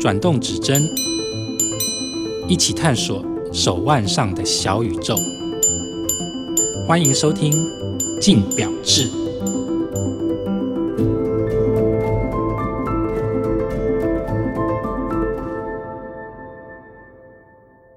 转动指针，一起探索手腕上的小宇宙。欢迎收听《镜表志》。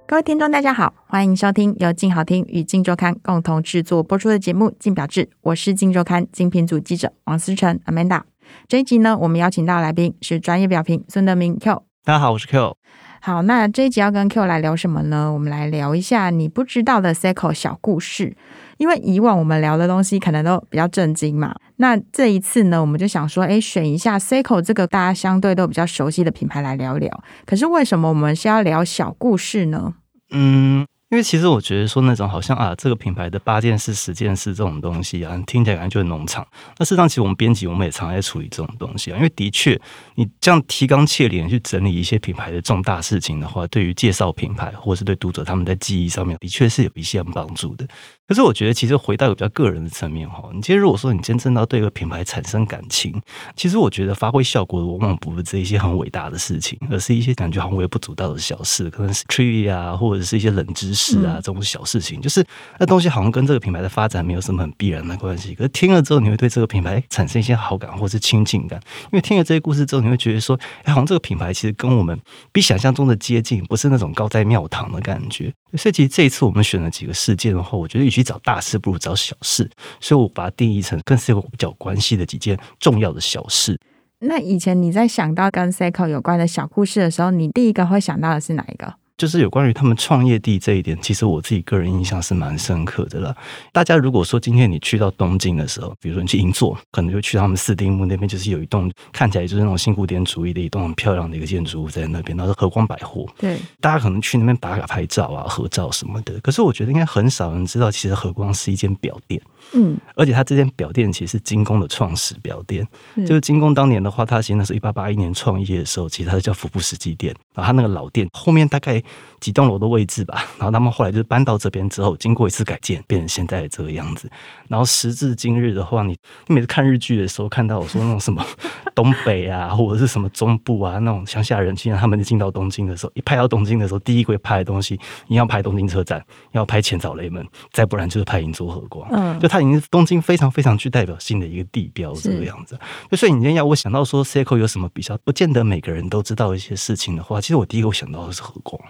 各位听众，大家好，欢迎收听由静好听与镜周刊共同制作播出的节目《镜表志》，我是镜周刊精品组记者王思成 Amanda。这一集呢，我们邀请到的来宾是专业表评孙德明 Q。大家好，我是 Q。好，那这一集要跟 Q 来聊什么呢？我们来聊一下你不知道的 Seiko 小故事。因为以往我们聊的东西可能都比较震惊嘛，那这一次呢，我们就想说，哎，选一下 Seiko 这个大家相对都比较熟悉的品牌来聊聊。可是为什么我们是要聊小故事呢？嗯。因为其实我觉得说那种好像啊，这个品牌的八件事、十件事这种东西啊，听起来感觉就很农场。那事实上，其实我们编辑我们也常在处理这种东西啊。因为的确，你这样提纲挈领去整理一些品牌的重大事情的话，对于介绍品牌或者是对读者他们在记忆上面，的确是有一些帮助的。可是我觉得，其实回到一个比较个人的层面哈，你其实如果说你真正要对一个品牌产生感情，其实我觉得发挥效果的往往不是这一些很伟大的事情，而是一些感觉好像微不足道的小事，可能是 trivia 啊，或者是一些冷知识啊这种小事情，就是那东西好像跟这个品牌的发展没有什么很必然的关系。可是听了之后，你会对这个品牌产生一些好感或是亲近感，因为听了这些故事之后，你会觉得说，哎，好像这个品牌其实跟我们比想象中的接近，不是那种高在庙堂的感觉。所以其实这一次我们选了几个事件的话，我觉得比找大事，不如找小事。所以我把它定义成跟 Seiko 比较关系的几件重要的小事。那以前你在想到跟 Seiko 有关的小故事的时候，你第一个会想到的是哪一个？就是有关于他们创业地这一点，其实我自己个人印象是蛮深刻的了。大家如果说今天你去到东京的时候，比如说你去银座，可能就去他们四丁目那边，就是有一栋看起来就是那种新古典主义的一栋很漂亮的一个建筑物在那边，然后是和光百货。对，大家可能去那边打卡拍照啊、合照什么的。可是我觉得应该很少人知道，其实和光是一间表店。嗯，而且他这间表店其实是精工的创始表店，嗯、就是精工当年的话，他其实那是一八八一年创业的时候，其实他是叫福布斯基店，然后他那个老店后面大概几栋楼的位置吧，然后他们后来就是搬到这边之后，经过一次改建，变成现在的这个样子。然后时至今日的话，你你每次看日剧的时候，看到我说那种什么 东北啊，或者是什么中部啊那种乡下人，竟然他们进到东京的时候，一拍到东京的时候，第一个拍的东西，你要拍东京车站，要拍浅草雷门，再不然就是拍银座和光，嗯，就它已经是东京非常非常具代表性的一个地标这个样子。就所以你今天要我想到说 Seiko 有什么比较不见得每个人都知道一些事情的话，其实我第一个我想到的是和光。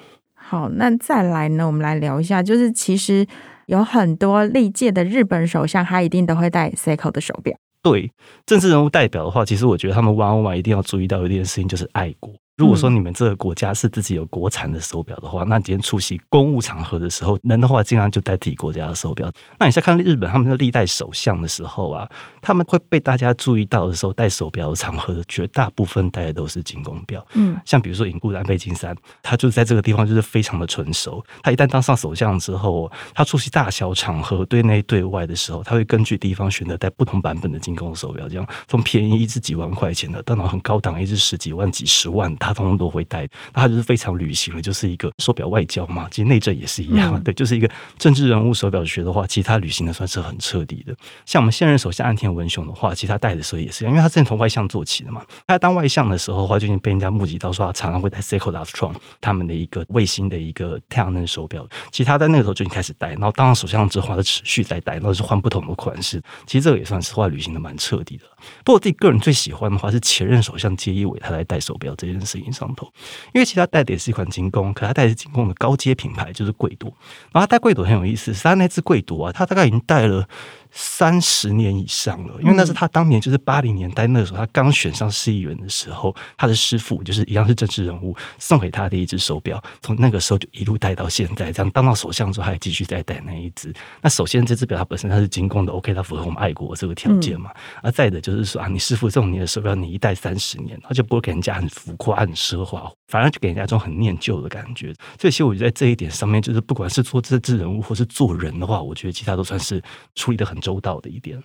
好，那再来呢？我们来聊一下，就是其实有很多历届的日本首相，他一定都会戴 Seiko 的手表。对，政治人物代表的话，其实我觉得他们往往一定要注意到一件事情，就是爱国。如果说你们这个国家是自己有国产的手表的话，那今天出席公务场合的时候，能的话尽量就戴自己国家的手表。那你再看日本他们的历代首相的时候啊，他们会被大家注意到的时候，戴手表的场合的绝大部分戴的都是精工表。嗯，像比如说尹固的安倍晋三，他就在这个地方就是非常的纯熟。他一旦当上首相之后，他出席大小场合，对内对外的时候，他会根据地方选择戴不同版本的精工手表，这样从便宜一只几万块钱的，到那很高档一只十几万、几十万。他通通都会带，那他就是非常旅行了，就是一个手表外交嘛。其实内政也是一样，嗯、对，就是一个政治人物手表学的话，其实他旅行的算是很彻底的。像我们现任首相岸田文雄的话，其实他带的时候也是一样，因为他之前从外相做起的嘛。他当外相的时候的话，就已经被人家目击到说他常常会戴 Seiko Lufttron 他们的一个卫星的一个太阳能手表。其实他在那个时候就已经开始戴，然后当上首相之后，他持续在戴，然后是换不同的款式。其实这个也算是话旅行的蛮彻底的。不过我自己个人最喜欢的话是前任首相菅义伟他来戴手表这件事情上头。因为其实他戴的也是一款精工，可他戴的是精工的高阶品牌，就是贵朵。然后他带贵朵很有意思，是他那只贵朵啊，他大概已经带了。三十年以上了，因为那是他当年就是八零年代那个时候，他刚选上市议员的时候，他的师傅就是一样是政治人物，送给他的一只手表，从那个时候就一路戴到现在，这样当到首相之后还继续再戴那一只。那首先这只表它本身它是精工的，OK，它符合我们爱国这个条件嘛。而再的就是说啊，你师傅送你的手表，你一戴三十年，他就不会给人家很浮夸、很奢华，反而就给人家一种很念旧的感觉。这些我觉得在这一点上面，就是不管是做政治人物或是做人的话，我觉得其他都算是处理的很周到的一点，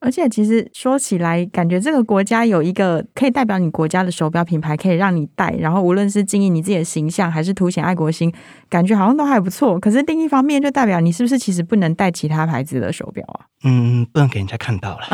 而且其实说起来，感觉这个国家有一个可以代表你国家的手表品牌，可以让你戴，然后无论是经营你自己的形象，还是凸显爱国心，感觉好像都还不错。可是另一方面，就代表你是不是其实不能戴其他牌子的手表啊？嗯，不能给人家看到了，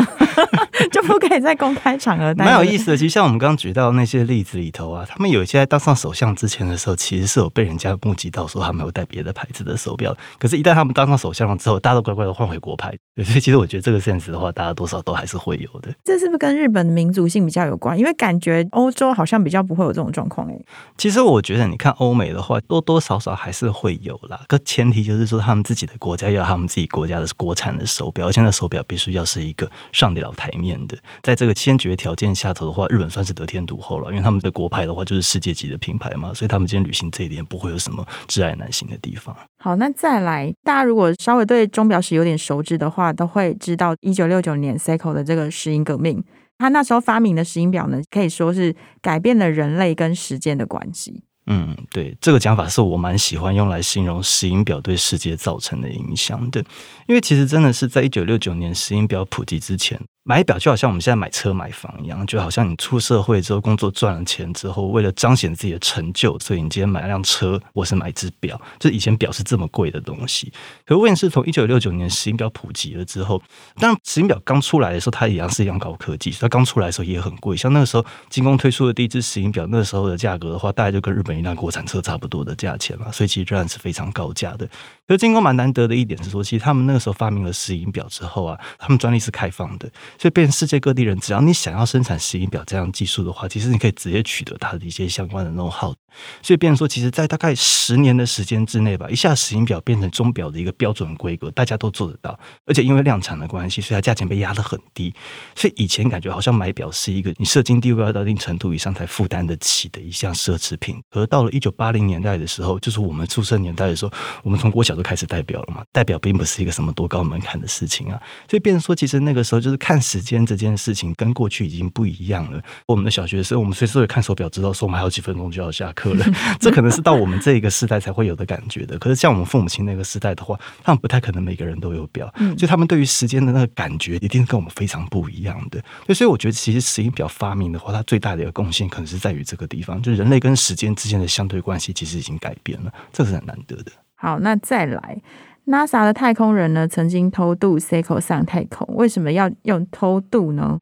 就不可以在公开场合戴。蛮有意思的，其实像我们刚刚举到那些例子里头啊，他们有一些在当上首相之前的时候，其实是有被人家目击到说他们有戴别的牌子的手表。可是，一旦他们当上首相了之后，大家都乖乖的换回国牌。对，所以其实我觉得这个现实的话，大家多少都还是会有的。这是不是跟日本的民族性比较有关？因为感觉欧洲好像比较不会有这种状况诶。其实我觉得，你看欧美的话，多多少少还是会有啦。可前提就是说，他们自己的国家要他们自己国家的国产的手表。现在手表必须要是一个上得了台面的，在这个先决条件下头的话，日本算是得天独厚了，因为他们的国牌的话就是世界级的品牌嘛，所以他们今天旅行这一点不会有什么挚爱难行的地方。好，那再来，大家如果稍微对钟表史有点熟知的话，都会知道一九六九年 Seiko 的这个石英革命，他那时候发明的石英表呢，可以说是改变了人类跟时间的关系。嗯，对，这个讲法是我蛮喜欢用来形容石英表对世界造成的影响的，因为其实真的是在一九六九年石英表普及之前。买表就好像我们现在买车买房一样，就好像你出社会之后工作赚了钱之后，为了彰显自己的成就，所以你今天买了辆车，或是买只表。就以前表是这么贵的东西，可问题是从一九六九年石英表普及了之后，当然石英表刚出来的时候，它一样是一样高科技，它刚出来的时候也很贵。像那个时候精工推出的第一只石英表，那个时候的价格的话，大概就跟日本一辆国产车差不多的价钱嘛，所以其实仍然是非常高价的。可是金工蛮难得的一点是说，其实他们那个时候发明了石英表之后啊，他们专利是开放的。所以，变成世界各地人，只要你想要生产石英表这样技术的话，其实你可以直接取得它的一些相关的 know-how。所以，变成说，其实，在大概十年的时间之内吧，一下石英表变成钟表的一个标准规格，大家都做得到。而且，因为量产的关系，所以它价钱被压得很低。所以，以前感觉好像买表是一个你社经地位要到一定程度以上才负担得起的一项奢侈品。而到了一九八零年代的时候，就是我们出生年代的时候，我们从国小就开始代表了嘛，代表并不是一个什么多高门槛的事情啊。所以，变成说，其实那个时候就是看时间这件事。情跟过去已经不一样了。我们的小学生，我们随时会看手表，知道说我们还有几分钟就要下课了。这可能是到我们这一个时代才会有的感觉的。可是像我们父母亲那个时代的话，他们不太可能每个人都有表，所以他们对于时间的那个感觉一定是跟我们非常不一样的。所以我觉得，其实石英表发明的话，它最大的一个贡献可能是在于这个地方，就是人类跟时间之间的相对关系其实已经改变了，这是很难得的。好，那再来。NASA 的太空人呢，曾经偷渡 Seiko 上太空，为什么要用偷渡呢？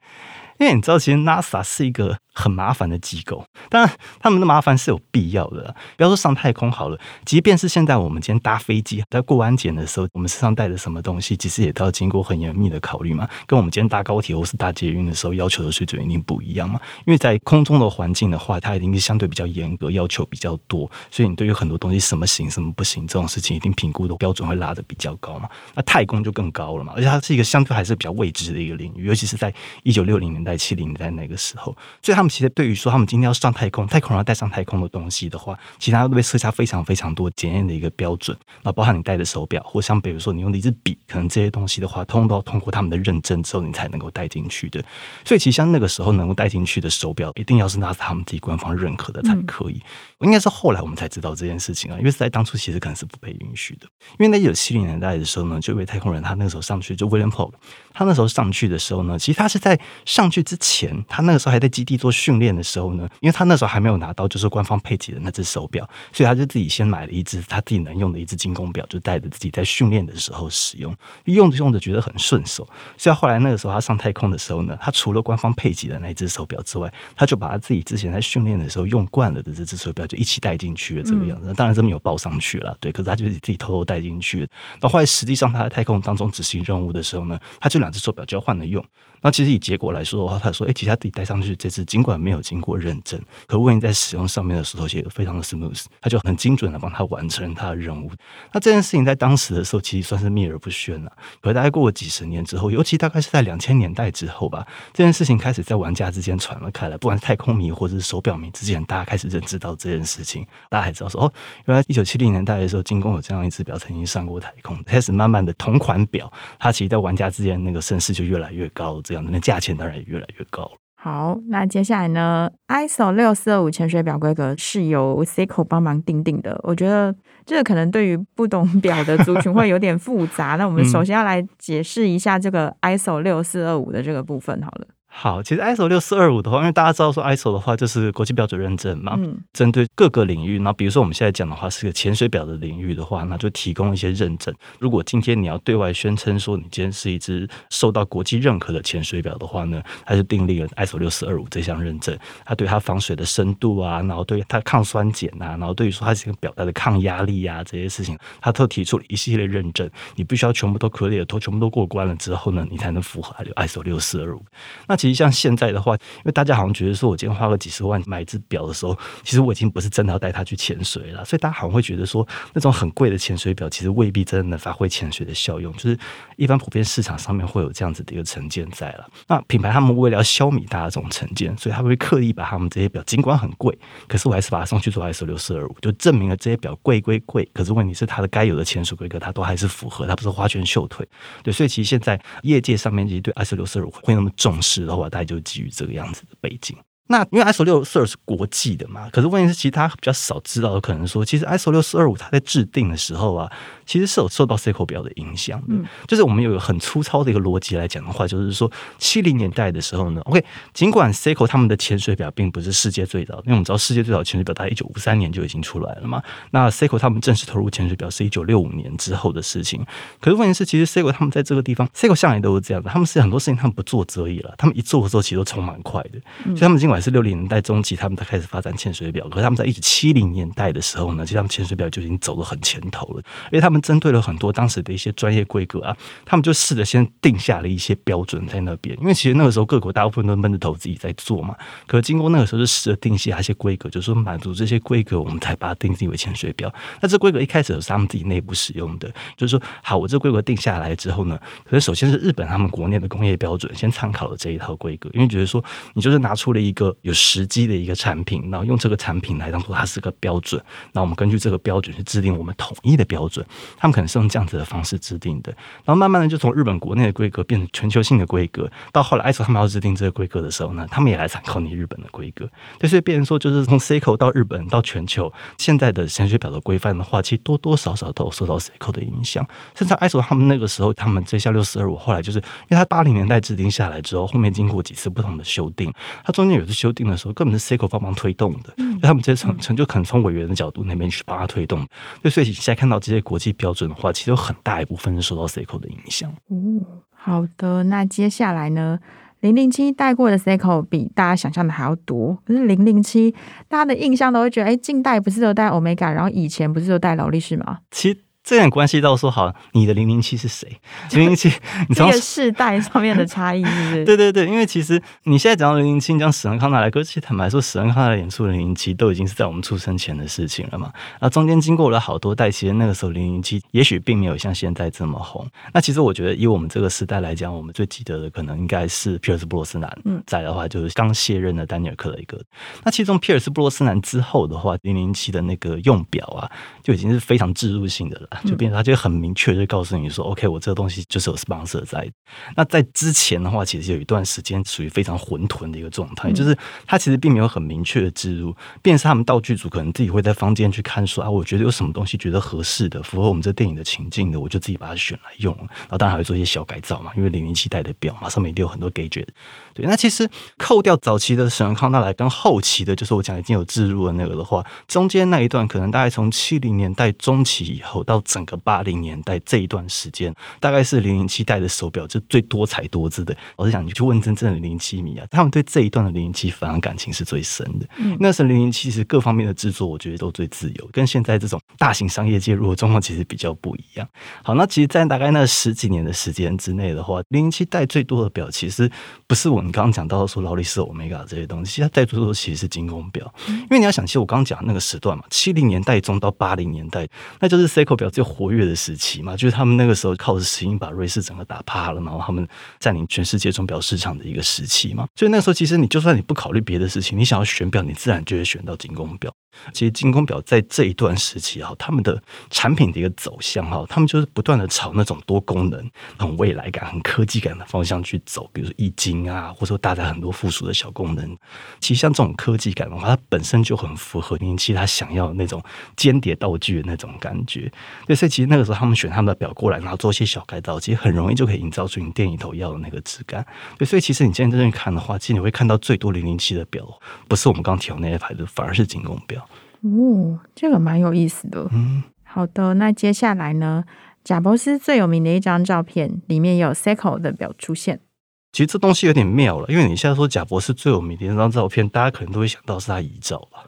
因为你知道，其实 NASA 是一个。很麻烦的机构，当然他们的麻烦是有必要的。不要说上太空好了，即便是现在我们今天搭飞机，在过安检的时候，我们身上带着什么东西，其实也都要经过很严密的考虑嘛。跟我们今天搭高铁或是搭捷运的时候要求的水准一定不一样嘛。因为在空中的环境的话，它一定是相对比较严格，要求比较多，所以你对于很多东西什么行什么不行这种事情，一定评估的标准会拉得比较高嘛。那太空就更高了嘛，而且它是一个相对还是比较未知的一个领域，尤其是在一九六零年代、七零年代那个时候，所以他们其实对于说他们今天要上太空，太空人要带上太空的东西的话，其他都被设下非常非常多检验的一个标准。那包含你戴的手表，或像比如说你用的一支笔，可能这些东西的话，通通都要通过他们的认证之后，你才能够带进去的。所以其实像那个时候能够带进去的手表，一定要是拿他们自己官方认可的才可以。应该是后来我们才知道这件事情啊，因为是在当初其实可能是不被允许的。因为在一九七零年代的时候呢，就一位太空人，他那个时候上去就 William Pogue，他那时候上去的时候呢，其实他是在上去之前，他那个时候还在基地做训练的时候呢，因为他那时候还没有拿到就是官方配给的那只手表，所以他就自己先买了一只他自己能用的一只精工表，就带着自己在训练的时候使用，用着用着觉得很顺手，所以后来那个时候他上太空的时候呢，他除了官方配给的那一只手表之外，他就把他自己之前在训练的时候用惯了的这只手表就一起带进去了，这个样子。嗯、当然这没有报上去了，对，可是他就是自己偷偷带进去。到后来实际上他在太空当中执行任务的时候呢，他就两只手表交换了用。那其实以结果来说的话，他说：“哎、其实他自己戴上去这只，尽管没有经过认证，可万一在使用上面的时候，其实非常的 smooth，他就很精准的帮他完成他的任务。那这件事情在当时的时候，其实算是秘而不宣了。可是大概过了几十年之后，尤其大概是在两千年代之后吧，这件事情开始在玩家之间传了开来，不管是太空迷或者是手表迷之间，大家开始认知到这件事情，大家还知道说，哦，原来一九七零年代的时候，金工有这样一只表曾经上过太空，开始慢慢的同款表，它其实在玩家之间那个声势就越来越高，这样的那价钱当然也。越来越高。好，那接下来呢？ISO 六四二五潜水表规格是由 Seiko 帮忙定定的。我觉得这个可能对于不懂 表的族群会有点复杂。那我们首先要来解释一下这个 ISO 六四二五的这个部分好了。好，其实 ISO 六四二五的话，因为大家知道说 ISO 的话就是国际标准认证嘛，嗯，针对各个领域，那比如说我们现在讲的话是个潜水表的领域的话，那就提供一些认证。如果今天你要对外宣称说你今天是一只受到国际认可的潜水表的话呢，它就订立了 ISO 六四二五这项认证，它对它防水的深度啊，然后对它抗酸碱啊，然后对于说它这个表带的抗压力啊这些事情，它都提出了一系列认证。你必须要全部都 clear，都全部都过关了之后呢，你才能符合 ISO 六四二五。那其实像现在的话，因为大家好像觉得说，我今天花个几十万买一只表的时候，其实我已经不是真的要带它去潜水了，所以大家好像会觉得说，那种很贵的潜水表其实未必真的能发挥潜水的效用。就是一般普遍市场上面会有这样子的一个成见在了。那品牌他们为了要消弭大家这种成见，所以他们会刻意把他们这些表尽管很贵，可是我还是把它送去做 S 六四二五，就证明了这些表贵归贵，可是问题是它的该有的潜水规格它都还是符合，它不是花拳绣腿。对，所以其实现在业界上面其实对 S 六四二五会那么重视的话，大概就基于这个样子的背景。那因为 ISO 六四二是国际的嘛，可是问题是，其他比较少知道的，可能说，其实 ISO 六四二五它在制定的时候啊，其实是有受到 Seiko 表的影响的。嗯，就是我们有一个很粗糙的一个逻辑来讲的话，就是说七零年代的时候呢，OK，尽管 Seiko 他们的潜水表并不是世界最早，因为我们知道世界最早潜水表大概一九五三年就已经出来了嘛。那 Seiko 他们正式投入潜水表是一九六五年之后的事情。可是问题是，其实 Seiko 他们在这个地方，Seiko 向来都是这样的，他们是很多事情他们不做则已了，他们一做的时候其实都冲蛮快的，所以他们尽管是六零年代中期，他们才开始发展潜水表。可是他们在一九七零年代的时候呢，其实他们潜水表就已经走得很前头了。因为他们他们针对了很多当时的一些专业规格啊，他们就试着先定下了一些标准在那边。因为其实那个时候各国大部分都闷着头自己在做嘛。可经过那个时候，就试着定下一些规格，就是说满足这些规格，我们才把它定义为潜水表。那这规格一开始是他们自己内部使用的，就是说好，我这规格定下来之后呢，可是首先是日本他们国内的工业标准先参考了这一套规格，因为觉得说你就是拿出了一个有实际。的一个产品，然后用这个产品来当做它是个标准，那我们根据这个标准去制定我们统一的标准。他们可能是用这样子的方式制定的，然后慢慢的就从日本国内的规格变成全球性的规格，到后来 ISO 他们要制定这个规格的时候呢，他们也来参考你日本的规格。对，所以变成说，就是从 Seiko 到日本到全球，现在的潜水表的规范的话，其实多多少少都有受到 Seiko 的影响。甚至 ISO 他们那个时候，他们这下六四二五后来就是因为他八零年代制定下来之后，后面经过几次不同的修订，它中间有次修订的时候，根本。是 CICO 帮忙推动的，嗯、他们这些成成就可能从委员的角度那边去帮他推动。对，所以你现在看到这些国际标准的话，其实有很大一部分是受到 Seiko 的影响。哦，好的，那接下来呢？零零七戴过的 Seiko 比大家想象的还要多。可是零零七，大家的印象都会觉得，哎，近代不是都戴 Omega，然后以前不是都戴劳力士吗？其实。这点关系到说好，你的零零七是谁？零零七，你从世代上面的差异是不是？对对对，因为其实你现在讲到零零七，你讲史恩康纳莱，可是其实坦白说，史恩康纳莱演出的零零七都已经是在我们出生前的事情了嘛。那中间经过了好多代，其实那个时候零零七也许并没有像现在这么红。那其实我觉得，以我们这个时代来讲，我们最记得的可能应该是皮尔斯布洛斯南。嗯，在的话就是刚卸任的丹尼尔克雷格。那其中皮尔斯布洛斯南之后的话，零零七的那个用表啊，就已经是非常植入性的了，就变成他就很。明确就告诉你说，OK，我这个东西就是有 sponsor 在。那在之前的话，其实有一段时间属于非常混沌的一个状态，嗯、就是他其实并没有很明确的置入，便是他们道具组可能自己会在房间去看说啊，我觉得有什么东西觉得合适的，符合我们这电影的情境的，我就自己把它选来用。然后当然还会做一些小改造嘛，因为零零七代的表嘛，上面一定有很多 gadget。对，那其实扣掉早期的史恩康纳来跟后期的，就是我讲已经有置入的那个的话，中间那一段可能大概从七零年代中期以后到整个八零年代这一段时间，大概是零零七代的手表就最多彩多姿的。我是想你去问真正的零零七迷啊，他们对这一段的零零七反而感情是最深的。嗯，那时候零零七其实各方面的制作，我觉得都最自由，跟现在这种大型商业介入的状况其实比较不一样。好，那其实，在大概那十几年的时间之内的话，零零七代最多的表其实不是我。们刚刚讲到说劳力士、欧米伽这些东西，它带出的其实是精工表，因为你要想，其实我刚刚讲那个时段嘛，七零年代中到八零年代，那就是 Seiko 表最活跃的时期嘛，就是他们那个时候靠着石英把瑞士整个打趴了，然后他们占领全世界钟表市场的一个时期嘛，所以那时候其实你就算你不考虑别的事情，你想要选表，你自然就会选到精工表。其实精工表在这一段时期哈，他们的产品的一个走向哈，他们就是不断的朝那种多功能、很未来感、很科技感的方向去走。比如说液晶啊，或者说搭载很多附属的小功能。其实像这种科技感的话，它本身就很符合零零七他想要的那种间谍道具的那种感觉。对，所以其实那个时候他们选他们的表过来，然后做一些小改造，其实很容易就可以营造出你店里头要的那个质感。对，所以其实你今天在这边看的话，其实你会看到最多零零七的表，不是我们刚提到那些牌子，反而是精工表。哦，这个蛮有意思的。嗯，好的，那接下来呢？贾伯斯最有名的一张照片里面有 Seiko 的表出现。其实这东西有点妙了，因为你现在说贾博士最有名的一张照片，大家可能都会想到是他遗照吧。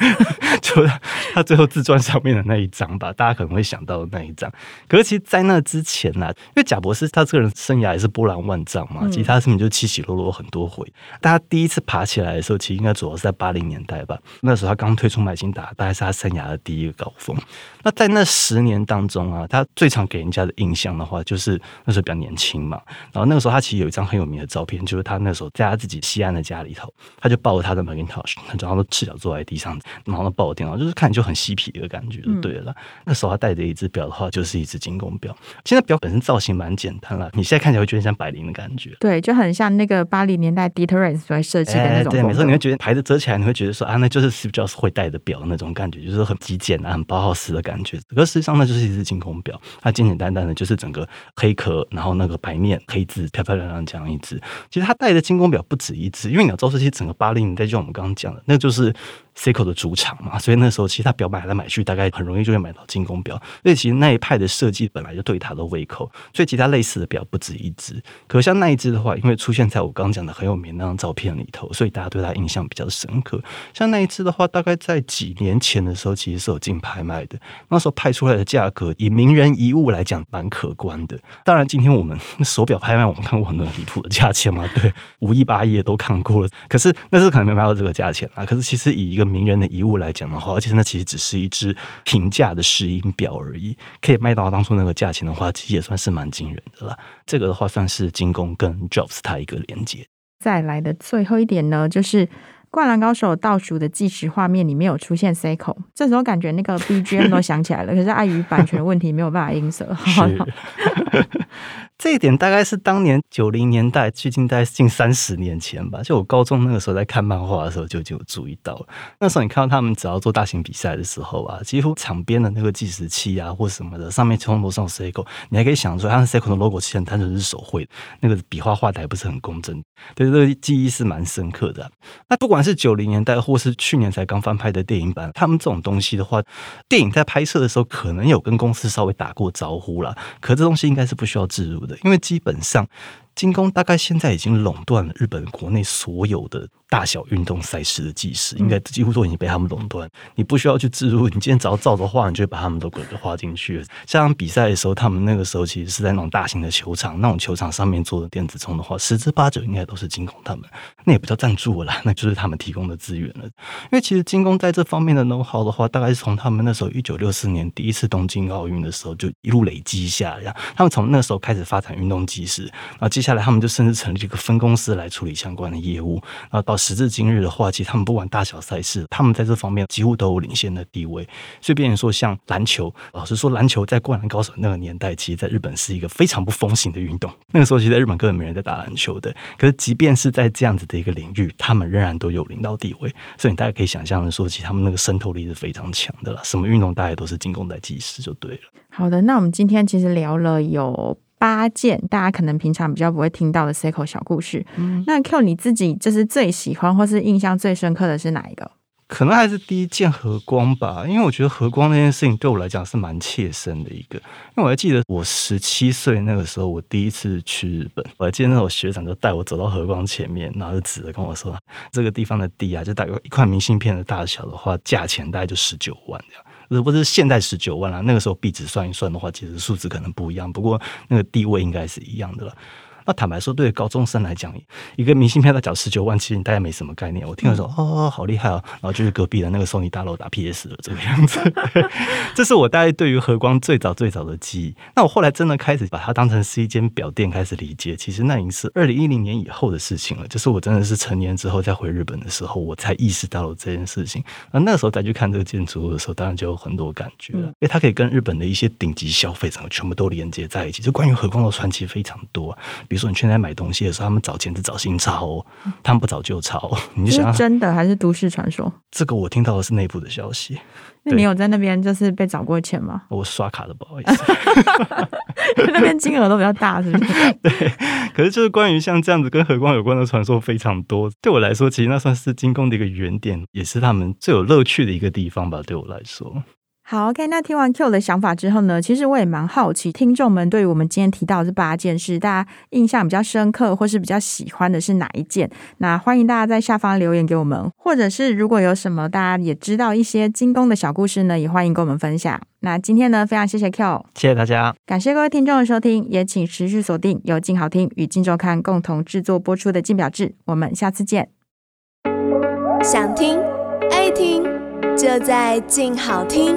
就是他最后自传上面的那一张吧，大家可能会想到的那一张。可是其实，在那之前呢，因为贾博士他这个人生涯也是波澜万丈嘛，其实他生命就起起落落很多回。大家第一次爬起来的时候，其实应该主要是在八零年代吧。那时候他刚推出麦金达，大概是他生涯的第一个高峰。那在那十年当中啊，他最常给人家的印象的话，就是那时候比较年轻嘛。然后那个时候他其实有一张很有名的照片，就是他那时候在他自己西安的家里头，他就抱着他的 Macintosh，然后赤脚坐在地上，然后抱着电脑，就是看就很嬉皮的感觉，就对了。嗯、那时候他戴着一只表的话，就是一只精工表。现在表本身造型蛮简单了，你现在看起来会觉得像百灵的感觉，对，就很像那个八零年代 Dieter Rams 所设计的那种、欸。对，没错，你会觉得牌子遮起来，你会觉得说啊，那就是 Steve Jobs 会戴的表那种感觉，就是很极简啊，很包豪斯的感觉。可实际上，那就是一只精工表，它简简单单的，就是整个黑壳，然后那个白面黑字，漂漂亮亮这样一只。其实他戴的精工表不止一只，因为你要知道，这些整个八零年代，就像我们刚刚讲的，那就是。Seiko 的主场嘛，所以那时候其实他表买来买去，大概很容易就会买到精工表。所以其实那一派的设计本来就对他的胃口，所以其他类似的表不止一只。可像那一只的话，因为出现在我刚刚讲的很有名那张照片里头，所以大家对他印象比较深刻。像那一只的话，大概在几年前的时候，其实是有进拍卖的。那时候拍出来的价格，以名人遗物来讲，蛮可观的。当然，今天我们 手表拍卖，我们看过很多离谱的价钱嘛，对，五亿八亿都看过了。可是那是可能没卖到这个价钱啊。可是其实以一个名人的遗物来讲的话，而且那其实只是一只平价的石英表而已，可以卖到当初那个价钱的话，其实也算是蛮惊人的了。这个的话，算是精工跟 Jobs 它一个连接。再来的最后一点呢，就是《灌篮高手》倒数的计时画面里面有出现 Seiko，这时候感觉那个 BGM 都响起来了，可是碍于版权问题，没有办法音色。是这一点大概是当年九零年代，距今大概近三十年前吧。就我高中那个时候在看漫画的时候，就就注意到。那时候你看到他们只要做大型比赛的时候啊，几乎场边的那个计时器啊或什么的，上面全部上 Seiko。你还可以想出来，它的 Seiko 的 logo 其实单纯是手绘，那个笔画画的还不是很工整。对，这个记忆是蛮深刻的。那不管是九零年代，或是去年才刚翻拍的电影版，他们这种东西的话，电影在拍摄的时候可能有跟公司稍微打过招呼啦，可这东西应该是不需要置入的因为基本上，精工大概现在已经垄断了日本国内所有的。大小运动赛事的计时，应该几乎都已经被他们垄断。你不需要去置入，你今天只要照着画，你就会把他们都给画进去了。像比赛的时候，他们那个时候其实是在那种大型的球场，那种球场上面做的电子钟的话，十之八九应该都是精工他们。那也不叫赞助了啦，那就是他们提供的资源了。因为其实精工在这方面的 know how 的话，大概是从他们那时候一九六四年第一次东京奥运的时候就一路累积下来。他们从那时候开始发展运动计时，然后接下下来他们就甚至成立一个分公司来处理相关的业务，然后到。时至今日的话，其实他们不管大小赛事，他们在这方面几乎都有领先的地位。所以，变成说像篮球，老实说，篮球在灌篮高手那个年代，其实在日本是一个非常不风行的运动。那个时候，其实在日本根本没人在打篮球的。可是，即便是在这样子的一个领域，他们仍然都有领导地位。所以，你大家可以想象的说，其实他们那个渗透力是非常强的了。什么运动，大家都是进攻在计时就对了。好的，那我们今天其实聊了有。八件大家可能平常比较不会听到的 Seiko 小故事，嗯，那 Q 你自己就是最喜欢或是印象最深刻的是哪一个？可能还是第一件和光吧，因为我觉得和光那件事情对我来讲是蛮切身的一个。因为我还记得我十七岁那个时候，我第一次去日本，我还记得那时候学长就带我走到和光前面，然后就指着跟我说：“这个地方的地啊，就大概一块明信片的大小的话，价钱大概就十九万这样。”如果是现在十九万了，那个时候币值算一算的话，其实数字可能不一样，不过那个地位应该是一样的了。那坦白说，对高中生来讲，一个明信片要缴十九万，其实大家没什么概念。我听了说，哦，好厉害哦，然后就是隔壁的那个 Sony 大楼打 PS 的这个样子。这是我大概对于和光最早最早的记忆。那我后来真的开始把它当成是一间表店开始理解，其实那已经是二零一零年以后的事情了。就是我真的是成年之后再回日本的时候，我才意识到了这件事情。那那个时候再去看这个建筑物的时候，当然就有很多感觉了，因为它可以跟日本的一些顶级消费整个全部都连接在一起。就关于和光的传奇非常多，比如说你去那买东西的时候，他们找钱是找新钞，他们不找旧钞。你就想是真的还是都市传说？这个我听到的是内部的消息。那你有在那边就是被找过钱吗？我刷卡的，不好意思。那边金额都比较大，是不是？对。可是就是关于像这样子跟和光有关的传说非常多。对我来说，其实那算是金工的一个原点，也是他们最有乐趣的一个地方吧。对我来说。好，OK。那听完 Q 的想法之后呢，其实我也蛮好奇，听众们对于我们今天提到的这八件事，大家印象比较深刻，或是比较喜欢的是哪一件？那欢迎大家在下方留言给我们，或者是如果有什么大家也知道一些精工的小故事呢，也欢迎跟我们分享。那今天呢，非常谢谢 Q，谢谢大家，感谢各位听众的收听，也请持续锁定由静好听与静周刊共同制作播出的《静表志》，我们下次见。想听爱听，就在静好听。